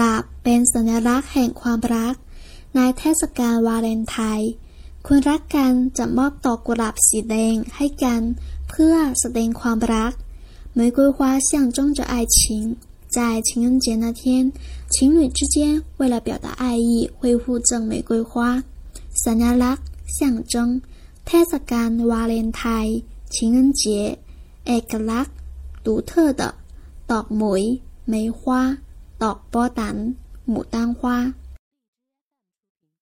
ลาบเป็นสัญลักษณ์แห่งความรัก ในเทศกาลวาเลนไทน์คนรักกันจะมอบดอกกุหลาบสีแดงให้กัน เพื่อแสดงความรัก玫瑰花象征着爱情，在情人节那天，情侣之间为了表达爱意，会互赠玫瑰花。สัญลักษณ์象征เทศกาลวาเลนไทน์情人节เอกลักษณ์独特的ดอกหมวย梅花 ดอกปอตันหมู่ตั้ง花